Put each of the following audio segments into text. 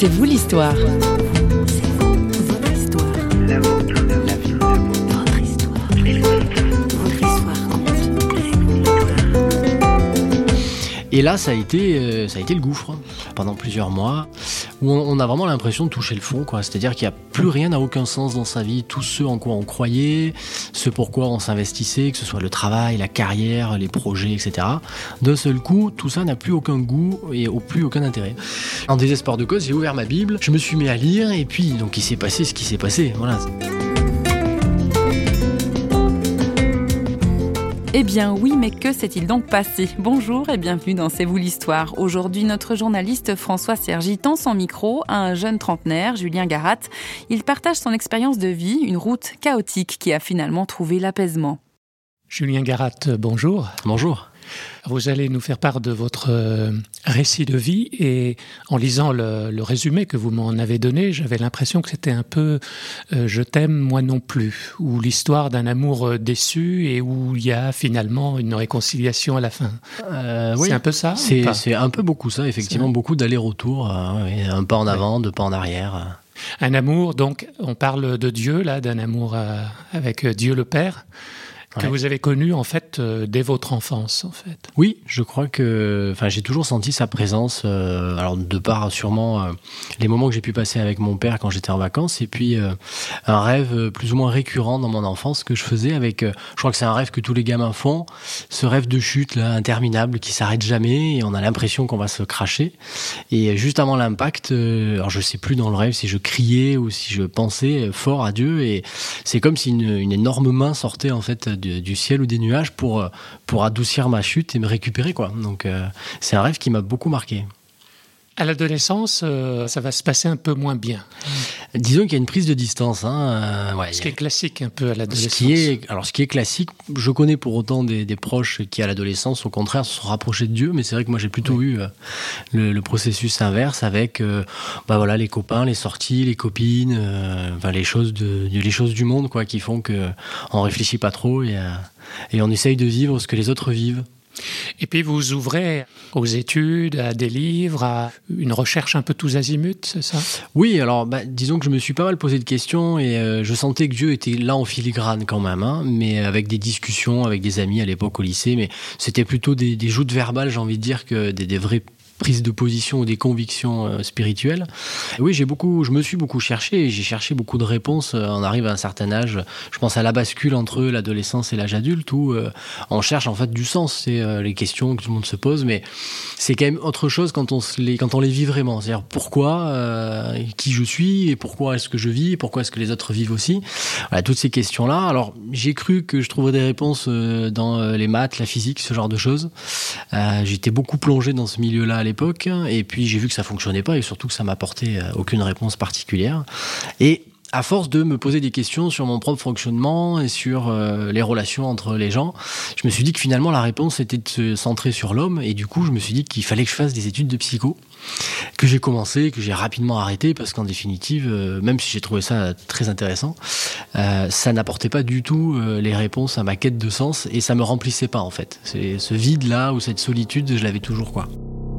C'est vous l'histoire. Et là, ça a été, euh, ça a été le gouffre pendant plusieurs mois, où on, a vraiment l'impression de toucher le fond, quoi. C'est-à-dire qu'il n'y a plus rien n'a aucun sens dans sa vie. Tout ce en quoi on croyait, ce pourquoi on s'investissait, que ce soit le travail, la carrière, les projets, etc. D'un seul coup, tout ça n'a plus aucun goût et au plus aucun intérêt. En désespoir de cause, j'ai ouvert ma Bible, je me suis mis à lire, et puis donc il s'est passé ce qui s'est passé. Voilà. Eh bien oui, mais que s'est-il donc passé? Bonjour et bienvenue dans C'est vous l'histoire. Aujourd'hui, notre journaliste François Sergi tend son micro à un jeune trentenaire, Julien Garat. Il partage son expérience de vie, une route chaotique qui a finalement trouvé l'apaisement. Julien Garat, bonjour. Bonjour. Vous allez nous faire part de votre euh, récit de vie et en lisant le, résumé que vous m'en avez donné, j'avais l'impression que c'était un peu euh, Je t'aime moi non plus, ou l'histoire d'un amour euh, déçu et où il y a finalement une réconciliation à la fin. c'est un peu ça C'est un peu beaucoup ça, effectivement, beaucoup d'aller-retour, un pas en avant, deux pas en arrière. Un amour, donc on parle de Dieu là, d'un amour avec Dieu le Père que vous avez connu en fait euh, dès votre enfance en fait. Oui, je crois que enfin j'ai toujours senti sa présence euh, alors de part sûrement euh, les moments que j'ai pu passer avec mon père quand j'étais en vacances et puis un rêve plus ou moins récurrent dans mon enfance que je faisais avec je crois que c'est un rêve que tous les gamins font, ce rêve de chute là interminable qui s'arrête jamais et on a l'impression qu'on va se cracher et juste avant l'impact alors je sais plus dans le rêve si je criais ou si je pensais fort à Dieu et c'est comme si une, une énorme main sortait en fait du ciel ou des nuages pour, euh, pour adoucir ma chute et me récupérer. Quoi. Donc euh, c'est un rêve qui m'a beaucoup marqué. À l'adolescence, euh, ça va se passer un peu moins bien. Disons qu'il y a une prise de distance. Hein, ce qui est classique un peu à l'adolescence. Ce qui est, alors, ce qui est classique, je connais pour autant des, proches qui, à l'adolescence, au contraire, se sont rapprochés de Dieu, mais c'est vrai que moi, j'ai plutôt eu le, processus inverse avec bah voilà, les copains, les sorties, les copines, enfin, les, choses de, les choses du monde quoi, qui font qu'on ne réfléchit pas trop et, et on essaye de vivre ce que les autres vivent. Et puis vous ouvrez aux études, à des livres, à une recherche un peu tous azimuts, c'est ça? Oui, alors bah, disons que je me suis pas mal posé de questions et euh, je sentais que Dieu était là en filigrane quand même, hein, mais avec des discussions avec des amis à l'époque au lycée, mais c'était plutôt des, joutes verbales, j'ai envie de dire, que des, des vrais prise de position ou des convictions euh, spirituelles. oui, j'ai beaucoup, je me suis beaucoup cherché et j'ai cherché beaucoup de réponses. Euh, on arrive à un certain âge, je pense à la bascule entre l'adolescence et l'âge adulte où euh, on cherche en fait du sens. C'est les questions que tout le monde se pose, mais c'est quand même autre chose quand on les, quand on les vit vraiment. C'est-à-dire pourquoi, qui je suis et pourquoi est-ce que je vis, pourquoi est-ce que les autres vivent aussi? Voilà, toutes ces questions-là. Alors j'ai cru que je trouverais des réponses dans les maths, la physique, ce genre de choses. J'étais beaucoup plongé dans ce milieu-là l'époque. Et puis j'ai vu que ça fonctionnait pas et surtout que ça m'apportait euh, aucune réponse particulière. Et à force de me poser des questions sur mon propre fonctionnement et sur euh, les relations entre les gens, je me suis dit que finalement la réponse était de se centrer sur l'homme et du coup je me suis dit qu'il fallait que je fasse des études de psycho que j'ai commencé, que j'ai rapidement arrêté parce qu'en définitive, euh, même si j'ai trouvé ça très intéressant, ça n'apportait pas du tout les réponses à ma quête de sens et ça me remplissait pas en fait. C'est ce vide là ou cette solitude, je l'avais toujours quoi.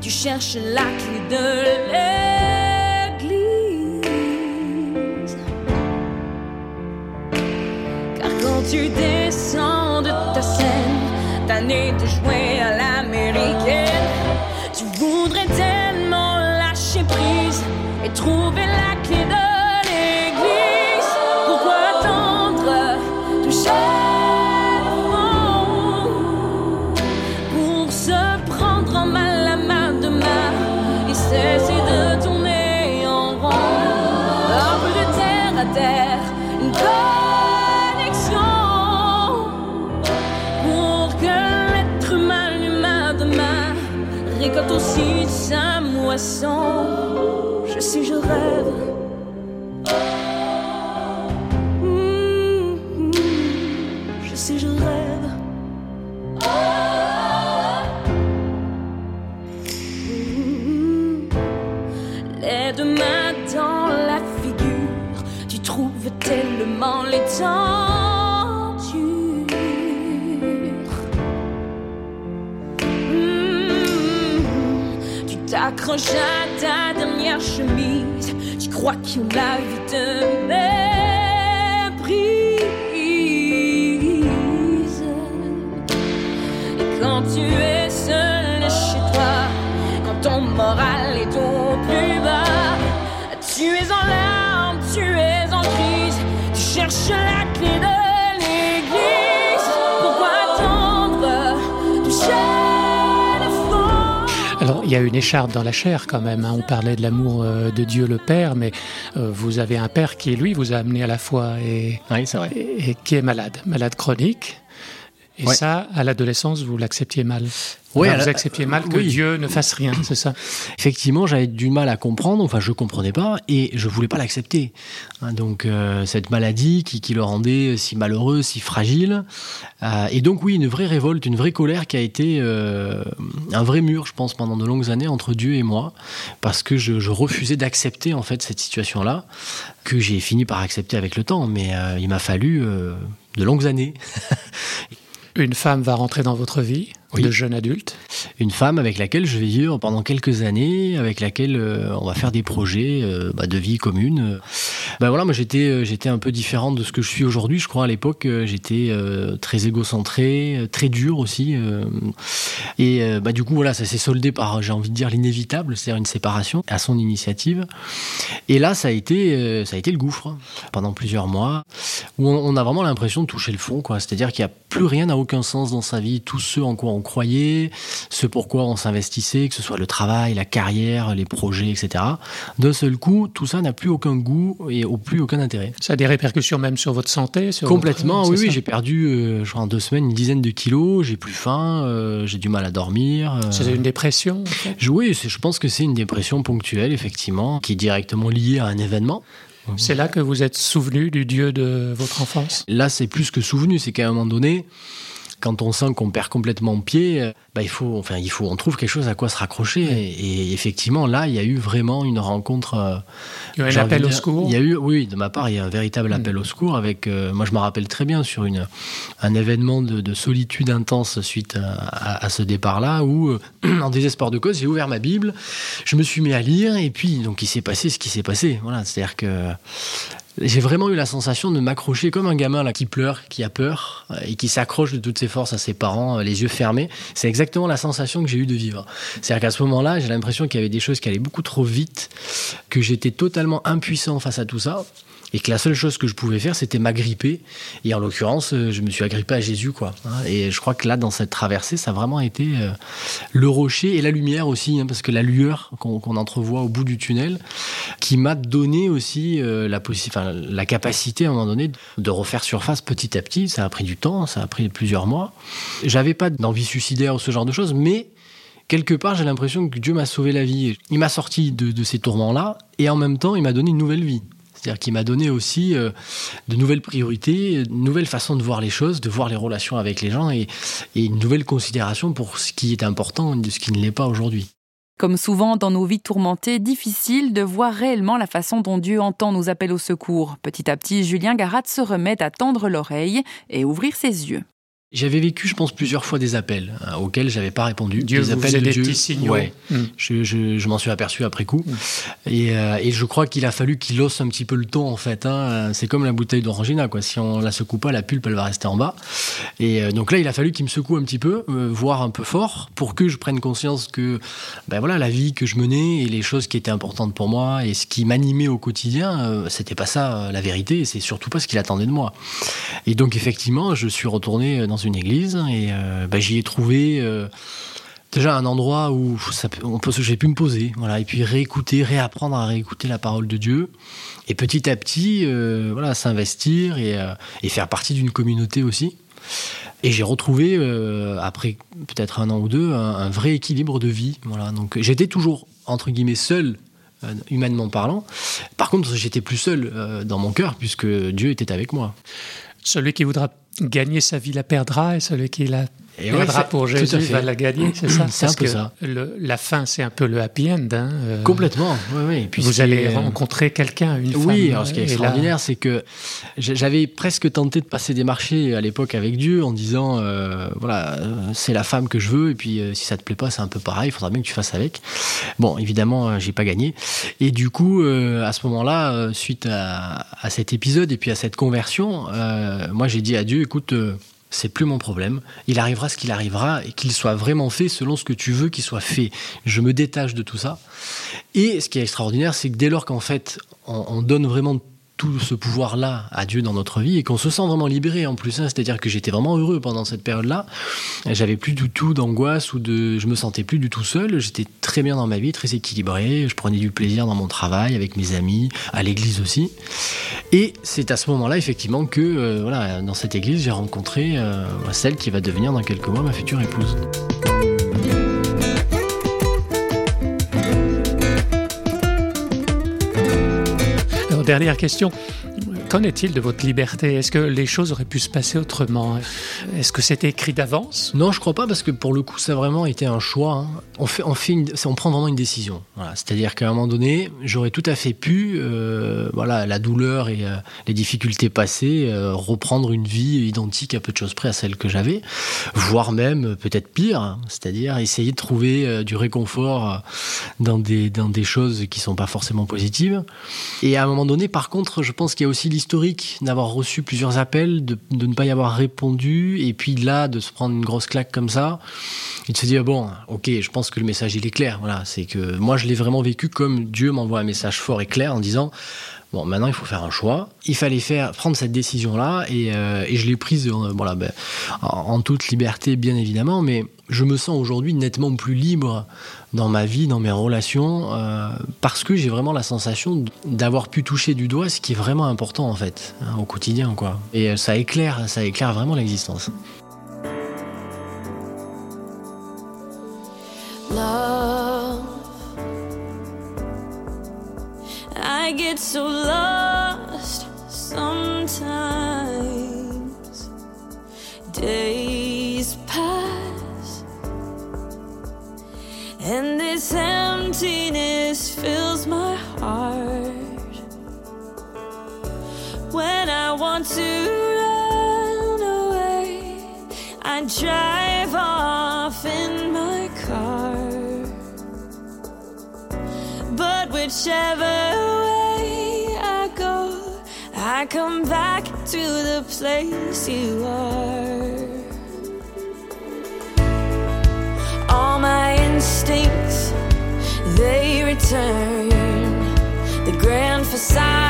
tu cherches la clé de l'église. Car quand tu descends de ta scène, nez de jouer aussi sa moisson. Je rêve. Mmh, Je sais, je rêve. Mmh, Les deux mains dans la figure, tu trouves tellement les tentures. Tu t'accroches à ta dernière chemise, tu crois qu'ils ont la vie de il y a une écharpe dans la chair quand même. hein. On parlait de l'amour euh, de Dieu le Père, mais euh, vous avez un père qui, lui, vous a amené à la foi et, Oui, c'est vrai. et, et qui est malade, malade chronique. Et Ouais. ça, à l'adolescence, vous l'acceptiez mal. Enfin, à vous acceptiez mal que oui. Dieu ne fasse rien, c'est ça? Effectivement, j'avais du mal à comprendre, enfin je comprenais pas et je voulais pas l'accepter. Hein, donc euh, cette maladie qui, qui le rendait si malheureux, si fragile. Euh, et donc oui, une vraie révolte, une vraie colère qui a été euh, un vrai mur, je pense, pendant de longues années entre Dieu et moi, parce que je, je refusais d'accepter en fait cette situation-là, que j'ai fini par accepter avec le temps, mais euh, il m'a fallu euh, de longues années. Une femme va rentrer dans votre vie Oui. de jeune adulte. une femme avec laquelle je vais vivre pendant quelques années, avec laquelle euh, on va faire des projets euh, bah, de vie commune. Ben voilà, moi j'étais euh, j'étais un peu différente de ce que je suis aujourd'hui. Je crois à l'époque euh, j'étais euh, très égocentré, euh, très dur aussi. euh, et euh, bah, du coup voilà, ça s'est soldé par j'ai envie de dire l'inévitable, c'est-à-dire une séparation à son initiative. Et là ça a été euh, ça a été le gouffre hein, pendant plusieurs mois où on, a vraiment l'impression de toucher le fond, quoi. C'est-à-dire qu'il n'y a plus rien n'a aucun sens dans sa vie. Tout ce en quoi on croyait, ce pourquoi on s'investissait, que ce soit le travail, la carrière, les projets, etc. D'un seul coup, tout ça n'a plus aucun goût et au plus aucun intérêt. Ça a des répercussions même sur votre santé sur Complètement, votre- oui, oui, j'ai perdu, euh, je crois, en deux semaines, une dizaine de kilos, j'ai plus faim, euh, j'ai du mal à dormir. euh, C'est une dépression en fait je- Oui, je pense que c'est une dépression ponctuelle, effectivement, qui est directement liée à un événement. C'est là que vous êtes souvenu du Dieu de votre enfance Là, c'est plus que souvenu, c'est qu'à un moment donné, quand on sent qu'on perd complètement pied, euh, bah, il faut, enfin, il faut, on trouve quelque chose à quoi se raccrocher. Et, et effectivement, là, il y a eu vraiment une rencontre. euh, Il y a eu un appel au secours Il y a eu, oui, de ma part, il y a un véritable appel au secours avec. euh, moi, je me rappelle très bien sur une un événement de, de solitude intense suite à, à- à ce départ-là, où, euh, en désespoir de cause, j'ai ouvert ma Bible, je me suis mis à lire, et puis donc il s'est passé ce qui s'est passé. Voilà, c'est-à-dire que j'ai vraiment eu la sensation de m'accrocher comme un gamin là qui pleure, qui a peur euh, et qui s'accroche de toutes ses forces à ses parents, euh, les yeux fermés. C'est exactement la sensation que j'ai eu de vivre. C'est-à-dire qu'à ce moment-là, j'ai l'impression qu'il y avait des choses qui allaient beaucoup trop vite, que j'étais totalement impuissant face à tout ça. Et que la seule chose que je pouvais faire, c'était m'agripper. Et en l'occurrence, euh, je me suis agrippé à Jésus, quoi. hein. Et je crois que là, dans cette traversée, ça a vraiment été euh, le rocher et la lumière aussi, hein, parce que la lueur qu'on entrevoit au bout du tunnel, qui m'a donné aussi euh, la, capacité à un moment donné de refaire surface petit à petit. Ça a pris du temps, ça a pris plusieurs mois. J'avais pas d'envie suicidaire ou ce genre de choses, mais quelque part, j'ai l'impression que Dieu m'a sauvé la vie. Il m'a sorti de ces tourments-là, et en même temps, il m'a donné une nouvelle vie. C'est-à-dire qu'il m'a donné aussi euh, de nouvelles priorités, une nouvelle façon de voir les choses, de voir les relations avec les gens, et, une nouvelle considération pour ce qui est important et de ce qui ne l'est pas aujourd'hui. Comme souvent dans nos vies tourmentées, difficile de voir réellement la façon dont Dieu entend nos appels au secours. Petit à petit, Julien Garat se remet à tendre l'oreille et ouvrir ses yeux. J'avais vécu, je pense, plusieurs fois des appels hein, auxquels j'avais pas répondu. Dieu des vous appels de des Dieu. petits signaux. Ouais. Hmm. Je, je- je m'en suis aperçu après coup. Et, euh, et je crois qu'il a fallu qu'il osse un petit peu le ton, en fait. hein. C'est comme la bouteille d'orangina, quoi. Si on la secoue pas, la pulpe, elle va rester en bas. Et euh, donc là, il a fallu qu'il me secoue un petit peu, euh, voire un peu fort, pour que je prenne conscience que, ben voilà, la vie que je menais et les choses qui étaient importantes pour moi et ce qui m'animait au quotidien, c'était pas ça la vérité. Et c'est surtout pas ce qu'il attendait de moi. Et donc, effectivement, je suis retourné dans une église et euh, ben, j'y ai trouvé. euh, déjà un endroit où ça on peut, j'ai pu me poser, voilà, et puis réécouter, réapprendre à réécouter la parole de Dieu, et petit à petit, euh, voilà, s'investir et, faire partie d'une communauté aussi. Et j'ai retrouvé, après peut-être un an ou deux, un, un vrai équilibre de vie. Voilà. Donc j'étais toujours entre guillemets seul humainement parlant. Par contre, j'étais plus seul dans mon cœur puisque Dieu était avec moi. Celui qui voudra gagner sa vie la perdra et celui qui la Et c'est- pour Jésus va la gagner, c'est ça? C'est un peu que ça. le- la fin, c'est un peu le happy end. hein, euh, Complètement. puis ce vous allez euh, rencontrer quelqu'un, une femme. Oui, alors ce qui est là- extraordinaire, c'est que j'a- j'avais presque tenté de passer des marchés à l'époque avec Dieu en disant euh, voilà, c'est la femme que je veux, et puis euh, si ça te plaît pas, c'est un peu pareil, il faudra bien que tu fasses avec. Bon, évidemment, j'ai pas gagné. Et du coup, à ce moment-là, suite à, à cet épisode et puis à cette conversion, moi j'ai dit à Dieu écoute, c'est plus mon problème. Il arrivera ce qu'il arrivera et qu'il soit vraiment fait selon ce que tu veux qu'il soit fait. Je me détache de tout ça. Et ce qui est extraordinaire, c'est que dès lors qu'en fait, on, on donne vraiment tout ce pouvoir-là à Dieu dans notre vie et qu'on se sent vraiment libéré en plus. hein. C'est-à-dire que j'étais vraiment heureux pendant cette période-là. J'avais plus du tout d'angoisse ou de, je me sentais plus du tout seul. J'étais très bien dans ma vie, très équilibré. Je prenais du plaisir dans mon travail, avec mes amis, à l'église aussi. Et c'est à ce moment-là, effectivement, que euh, voilà, dans cette église, j'ai rencontré euh, celle qui va devenir dans quelques mois ma future épouse. Dernière question. Qu'en est-il de votre liberté? Est-ce que les choses auraient pu se passer autrement? Est-ce que c'était écrit d'avance? Non, je crois pas parce que pour le coup, ça a vraiment été un choix. hein. On fait, on prend vraiment une décision. C'est-à-dire qu'à un moment donné, j'aurais tout à fait pu, euh, voilà, la douleur et euh, les difficultés passées, euh, reprendre une vie identique à peu de choses près à celle que j'avais, voire même peut-être pire. hein. C'est-à-dire essayer de trouver du réconfort dans des dans des choses qui sont pas forcément positives. Et à un moment donné, par contre, je pense qu'il y a aussi l'historique d'avoir reçu plusieurs appels, de, de ne pas y avoir répondu, et puis là, de se prendre une grosse claque comme ça, et de se dire, bon, ok, je pense que le message, il est clair. Voilà, c'est que moi, je l'ai vraiment vécu comme Dieu m'envoie un message fort et clair en disant, bon, maintenant, il faut faire un choix. Il fallait faire, prendre cette décision-là, et, euh, je l'ai prise euh, voilà, ben, en, toute liberté, bien évidemment, mais je me sens aujourd'hui nettement plus libre dans ma vie, dans mes relations, euh, parce que j'ai vraiment la sensation d'avoir pu toucher du doigt ce qui est vraiment important en fait hein, au quotidien, quoi. Et ça éclaire, ça éclaire vraiment l'existence. I get so lost sometimes. Days pass, and this emptiness fills my heart. When I want to run away, I drive off in my car. But whichever I come back to the place you are. All my instincts, they return. The grand facade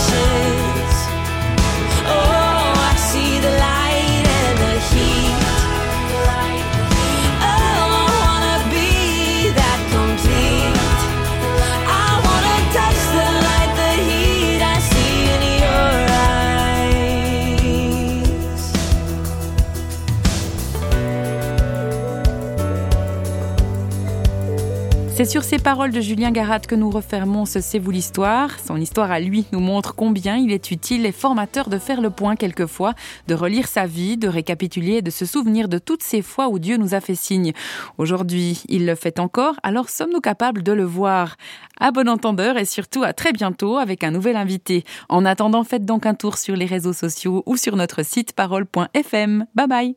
say. C'est sur ces paroles de Julien Garat que nous refermons ce C'est vous l'histoire. Son histoire à lui nous montre combien il est utile et formateur de faire le point quelquefois, de relire sa vie, de récapituler et de se souvenir de toutes ces fois où Dieu nous a fait signe. Aujourd'hui, il le fait encore, alors sommes-nous capables de le voir? À bon entendeur et surtout à très bientôt avec un nouvel invité. En attendant, faites donc un tour sur les réseaux sociaux ou sur notre site parole.fm. Bye bye